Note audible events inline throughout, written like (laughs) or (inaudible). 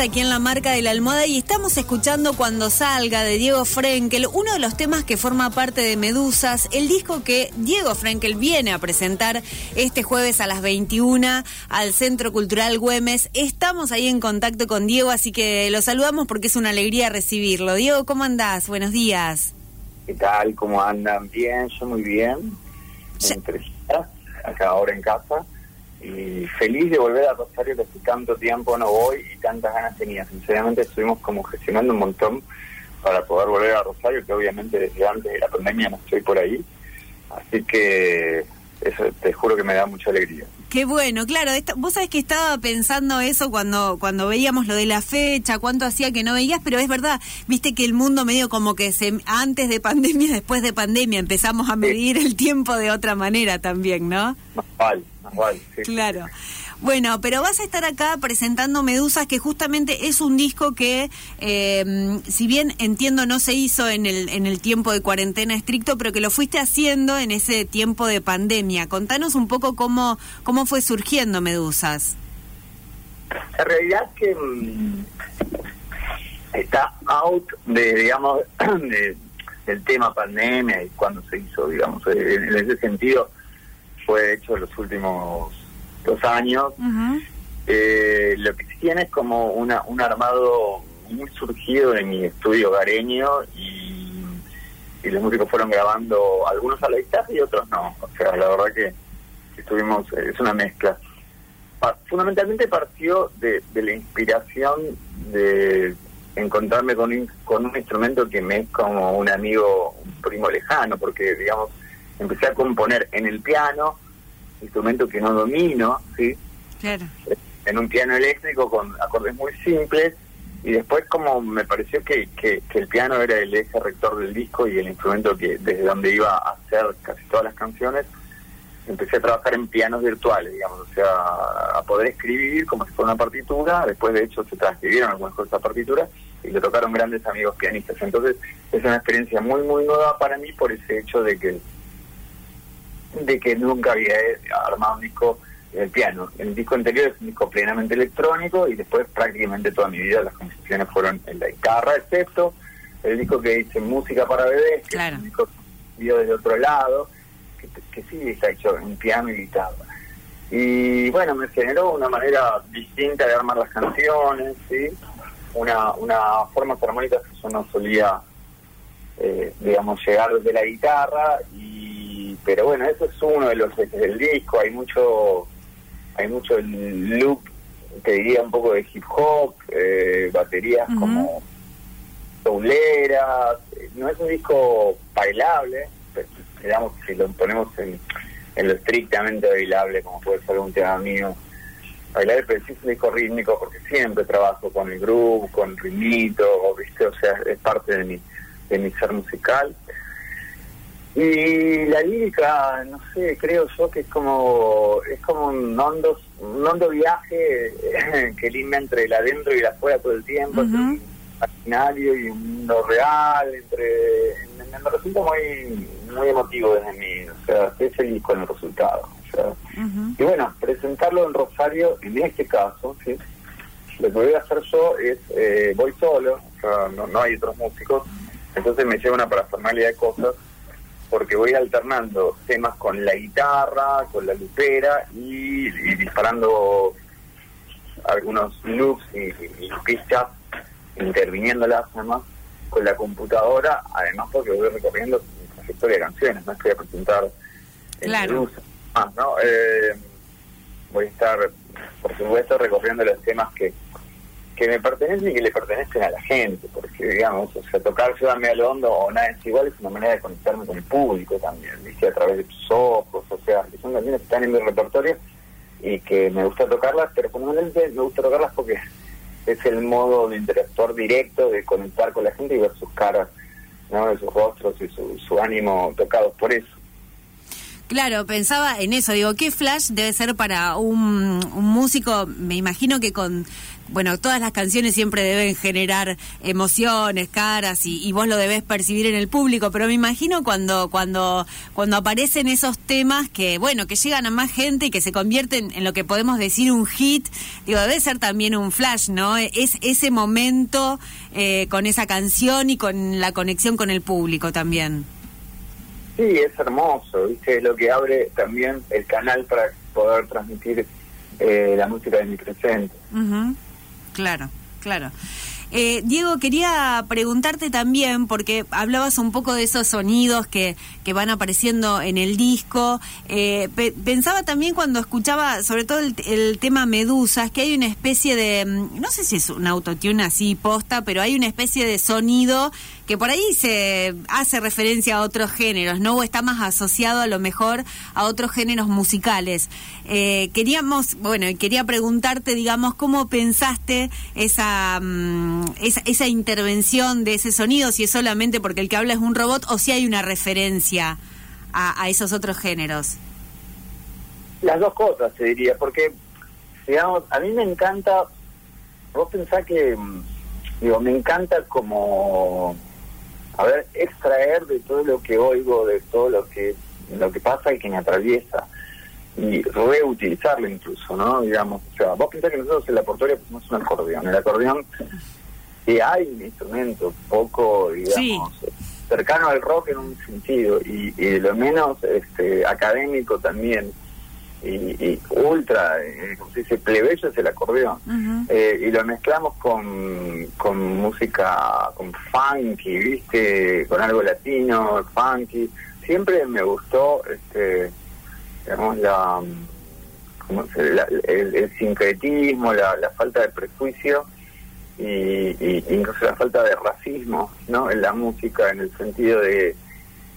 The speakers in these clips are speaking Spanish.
aquí en la marca de la almohada y estamos escuchando Cuando salga de Diego Frenkel, uno de los temas que forma parte de Medusas, el disco que Diego Frenkel viene a presentar este jueves a las 21 al Centro Cultural Güemes. Estamos ahí en contacto con Diego, así que lo saludamos porque es una alegría recibirlo. Diego, ¿cómo andás? Buenos días. ¿Qué tal? ¿Cómo andan? Bien, yo muy bien. Entre acá ahora en casa y feliz de volver a Rosario que hace tanto tiempo no voy y tantas ganas tenía. Sinceramente estuvimos como gestionando un montón para poder volver a Rosario, que obviamente desde antes de la pandemia no estoy por ahí. Así que eso te juro que me da mucha alegría. Qué bueno, claro. vos sabés que estaba pensando eso cuando cuando veíamos lo de la fecha, cuánto hacía que no veías, pero es verdad, viste que el mundo medio como que se, antes de pandemia, (laughs) después de pandemia, empezamos a medir el tiempo de otra manera también, ¿no? Más vale, Claro. Bueno, pero vas a estar acá presentando Medusas, que justamente es un disco que, eh, si bien entiendo no se hizo en el, en el tiempo de cuarentena estricto, pero que lo fuiste haciendo en ese tiempo de pandemia. Contanos un poco cómo, cómo fue surgiendo Medusas. En realidad que mm, está out de, digamos, (clears throat) del tema pandemia y cuando se hizo, digamos, en ese sentido fue hecho en los últimos dos años. eh, lo que tiene es como una, un armado muy surgido en mi estudio gareño y, y, los músicos fueron grabando algunos a la guitarra y otros no. O sea, la verdad que estuvimos, es una mezcla. fundamentalmente partió de, de, la inspiración de encontrarme con un, con un instrumento que me es como un amigo, un primo lejano, porque digamos, empecé a componer en el piano, instrumento que no domino, ¿sí? Claro. En un piano eléctrico con acordes muy simples y después como me pareció que, que, el piano era el eje rector del disco y el instrumento que desde donde iba a hacer casi todas las canciones, empecé a trabajar en pianos virtuales, digamos, o sea, a poder escribir como si fuera una partitura, después de hecho se transcribieron algunas cosas a partitura y le tocaron grandes amigos pianistas. Entonces es una experiencia muy, muy nueva para mí por ese hecho de que de que nunca había armado un disco el piano. El disco anterior es un disco plenamente electrónico y después prácticamente toda mi vida las composiciones fueron en la guitarra, excepto el disco que dice Música para bebés, que es un disco vio desde otro lado, que, que sí está hecho en piano y guitarra. Y bueno, me generó una manera distinta de armar las canciones, ¿sí? una, una forma armónica que yo no solía, eh, digamos, llegar desde la guitarra y pero bueno, eso es uno de los ejes del disco, hay mucho, hay mucho look, te diría un poco de hip hop, eh, baterías como souleras, no es un disco bailable, digamos si lo ponemos en, lo estrictamente bailable, como puede ser un tema mío, bailable, pero sí es un disco rítmico porque siempre trabajo con el groove, con ritmito, ¿viste? o sea, es parte de mi, de mi ser musical. Y la lírica, no sé, creo yo que es como es como un hondo, un hondo viaje (laughs) que linda entre el adentro y el afuera todo el tiempo, un imaginario y un mundo real, entre me resulta muy muy emotivo desde mí, o sea, estoy feliz con el resultado. O sea, Y bueno, presentarlo en Rosario, en este caso, ¿sí? lo que voy a hacer yo es, eh, voy solo, o sea, no, no hay otros músicos, entonces me lleva una parafernalia de cosas porque voy alternando temas con la guitarra, con la lupera y, disparando algunos loops y, y, pistas, interviniéndolas además con la computadora, además porque voy recorriendo la historia de canciones, no estoy a presentar claro. más, ¿no? Eh, voy a estar, por supuesto, recorriendo los temas que que me pertenecen y que le pertenecen a la gente, porque digamos, o sea, tocar Ciudadme al Hondo o Nada es igual es una manera de conectarme con el público también, dice a través de tus ojos, o sea, que son canciones que están en mi repertorio y que me gusta tocarlas, pero fundamentalmente me gusta tocarlas porque es el modo de interactuar directo, de conectar con la gente y ver sus caras, ¿no? de sus rostros y su, su ánimo tocados por eso. Claro, pensaba en eso, digo, ¿qué flash debe ser para un, un músico? Me imagino que con bueno, todas las canciones siempre deben generar emociones, caras y, y, vos lo debés percibir en el público, pero me imagino cuando cuando cuando aparecen esos temas que bueno, que llegan a más gente y que se convierten en lo que podemos decir un hit, digo, debe ser también un flash, ¿no? Es ese momento eh, con esa canción y con la conexión con el público también. Sí, es hermoso, ¿viste? Es lo que abre también el canal para poder transmitir eh, la música de mi presente. Claro, claro. Eh, Diego, quería preguntarte también, porque hablabas un poco de esos sonidos que, que van apareciendo en el disco. Eh, pensaba también cuando escuchaba, sobre todo el, tema Medusas, que hay una especie de, mm, no sé si es un autotune así posta, pero hay una especie de sonido que por ahí se hace referencia a otros géneros, ¿no? O está más asociado a lo mejor a otros géneros musicales. Eh, queríamos, bueno, quería preguntarte, digamos, ¿cómo pensaste esa, mm, esa, esa intervención de ese sonido? Si es solamente porque el que habla es un robot o si hay una referencia a, esos otros géneros. Las dos cosas, te diría, porque, digamos, a mí me encanta, vos pensás que, mm, digo, me encanta como a ver, extraer de todo lo que oigo, de todo lo que lo que pasa y que me atraviesa. Y reutilizarlo incluso, ¿no? Digamos, o sea, vos pensás que nosotros en la portoria pusimos un acordeón, el acordeón que hay un instrumento poco, digamos, cercano al rock en un sentido y, y lo menos este académico también y, ultra, eh, como se dice, plebeyo es el acordeón. Eh, y lo mezclamos con, con música, con funky, ¿viste? Con algo latino, funky. Siempre me gustó, este digamos, la, el, sincretismo, la, falta de prejuicio y, y, incluso la falta de racismo, ¿no? En la música, en el sentido de,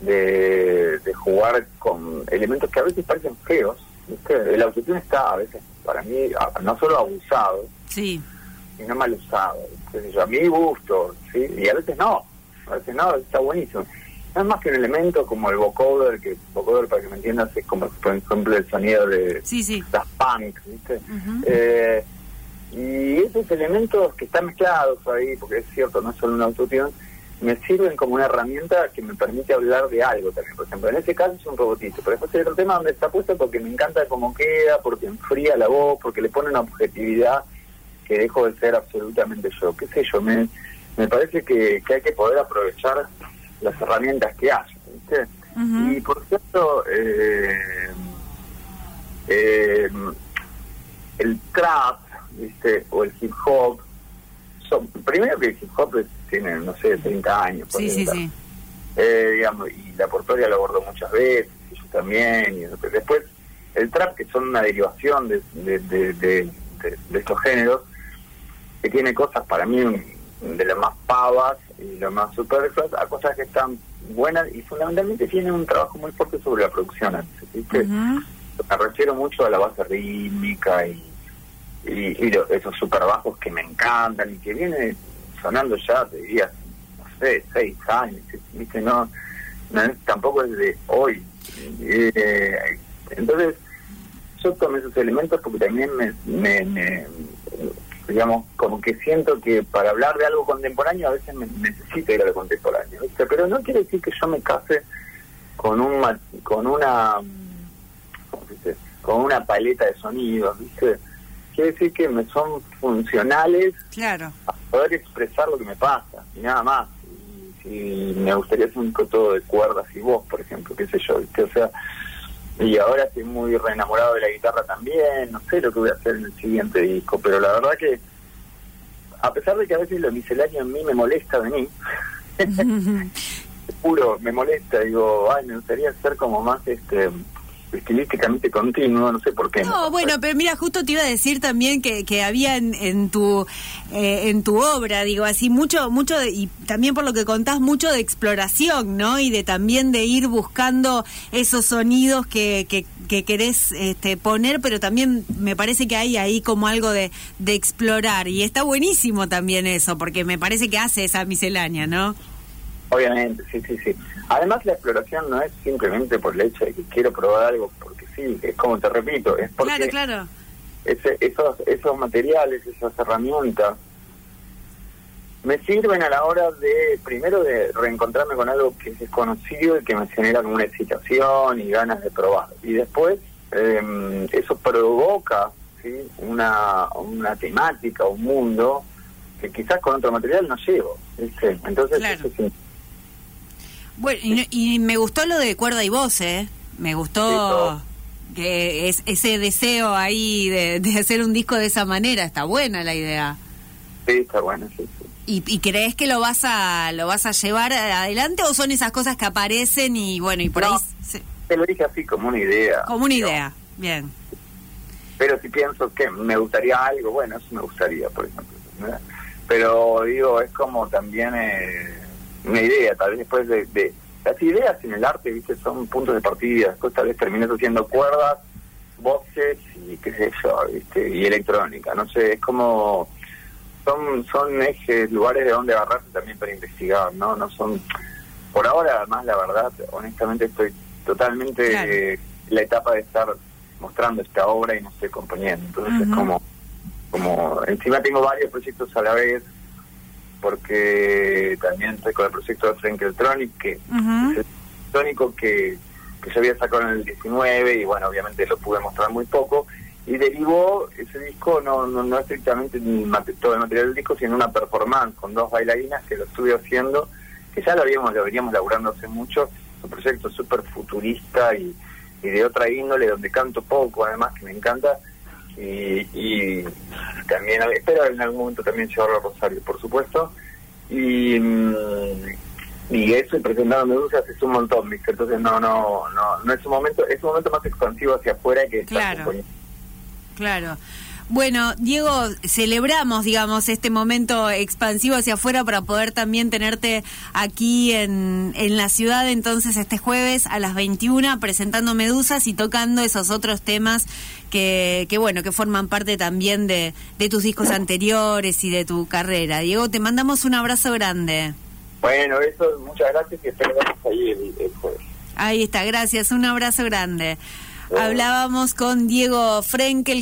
de, de jugar con elementos que a veces parecen feos, el autotune está a veces, para mí, no solo abusado, sí. sino mal usado. a mi gusto, ¿sí? y a veces no, a veces no, está buenísimo. No es más que un elemento como el vocoder, que vocoder, para que me entiendas, es como, por ejemplo, el sonido de las punk, ¿viste? Eh, y esos elementos que están mezclados ahí, porque es cierto, no es solo un autotune, me sirven como una herramienta que me permite hablar de algo también. Por ejemplo, en este caso es un robotito, pero después hay otro tema donde está puesto porque me encanta cómo queda, porque enfría la voz, porque le pone una objetividad que dejo de ser absolutamente yo. ¿Qué sé yo? Me, me parece que, hay que poder aprovechar las herramientas que hay. ¿viste? Y por cierto, eh, eh, el trap, ¿viste? o el hip hop, son, primero que el hip hop es tiene, no sé, 30 años. Sí, sí, sí. Eh, digamos, y la portoria lo abordó muchas veces, y yo también. Y después, el trap, que son una derivación de, de, estos géneros, que tiene cosas para mí de las más pavas y las más superfluas, a cosas que están buenas y fundamentalmente tiene un trabajo muy fuerte sobre la producción. ¿viste? Me refiero mucho a la base rítmica y, y, esos super bajos que me encantan y que viene sonando ya, te diría, no sé, seis años, ¿viste? No, tampoco es de hoy. Eh, entonces, yo tomé esos elementos porque también me, digamos, como que siento que para hablar de algo contemporáneo a veces me, necesito ir a lo contemporáneo, ¿viste? Pero no quiere decir que yo me case con un con una con una paleta de sonidos, ¿viste? quiere decir que me son funcionales claro. Poder expresar lo que me pasa y nada más. Y, me gustaría hacer un todo de cuerdas y voz, por ejemplo, qué sé yo, O sea, y ahora estoy muy reenamorado de la guitarra también, no sé lo que voy a hacer en el siguiente disco, pero la verdad que a pesar de que a veces lo misceláneo en mí me molesta de mí, (laughs) (laughs) puro me molesta, digo, ay, me gustaría ser como más este estilísticamente continuo, no sé por qué. No, bueno, pero mira, justo te iba a decir también que, que había en, tu eh, en tu obra, digo así, mucho, mucho, y también por lo que contás, mucho de exploración, ¿no? Y de también de ir buscando esos sonidos que, que, que querés este, poner, pero también me parece que hay ahí como algo de, de explorar, y está buenísimo también eso, porque me parece que hace esa miscelánea, ¿no? Obviamente, sí, sí, sí. Además, la exploración no es simplemente por el hecho de que quiero probar algo, porque sí, es como te repito, es porque... Claro, claro. ese, esos, esos materiales, esas herramientas, me sirven a la hora de, primero, de reencontrarme con algo que es desconocido y que me genera como una excitación y ganas de probar. Y después, em, eso provoca ¿sí? una, una temática, un mundo que quizás con otro material no llevo. Entonces, Bueno, y, me gustó lo de cuerda y voz, ¿eh? Me gustó que es ese deseo ahí de, de hacer un disco de esa manera. Está buena la idea. Sí, está buena, sí, sí. ¿Y, crees que lo vas a lo vas a llevar adelante o son esas cosas que aparecen y bueno y por ahí te lo dije así como una idea como una idea bien pero si pienso que me gustaría algo bueno eso me gustaría por ejemplo pero digo es como también eh, una idea tal vez después de, las ideas en el arte viste son puntos de partida después tal vez termines haciendo cuerdas voces y qué sé yo viste y electrónica no sé es como son son ejes, lugares de donde agarrarse también para investigar, ¿no? No son, por ahora además la verdad, honestamente estoy totalmente en la etapa de estar mostrando esta obra y no estoy componiendo, entonces es como, como, encima tengo varios proyectos a la vez, porque también estoy con el proyecto de Frank Electronic, que es que, que yo había sacado en el 19 y bueno, obviamente lo pude mostrar muy poco, y derivó ese disco no, no, no estrictamente todo el material del disco, sino una performance con dos bailarinas que lo estuve haciendo, que ya lo habíamos, lo veníamos laburando hace mucho, un proyecto súper futurista y, de otra índole, donde canto poco, además, que me encanta, y, y también espero en algún momento también llevarlo a Rosario, por supuesto, y, mm, y eso y presentando Medusas es un montón, entonces no, no, no, no es un momento, es un momento más expansivo hacia afuera que claro. Claro. Bueno, Diego, celebramos, digamos, este momento expansivo hacia afuera para poder también tenerte aquí en, en la ciudad, entonces, este jueves a las 21, presentando Medusas y tocando esos otros temas que, que bueno, que forman parte también de, de tus discos anteriores y de tu carrera. Diego, te mandamos un abrazo grande. Bueno, eso, muchas gracias y espero ahí el jueves. Ahí está, gracias, un abrazo grande. Hablábamos con Diego Frenkel.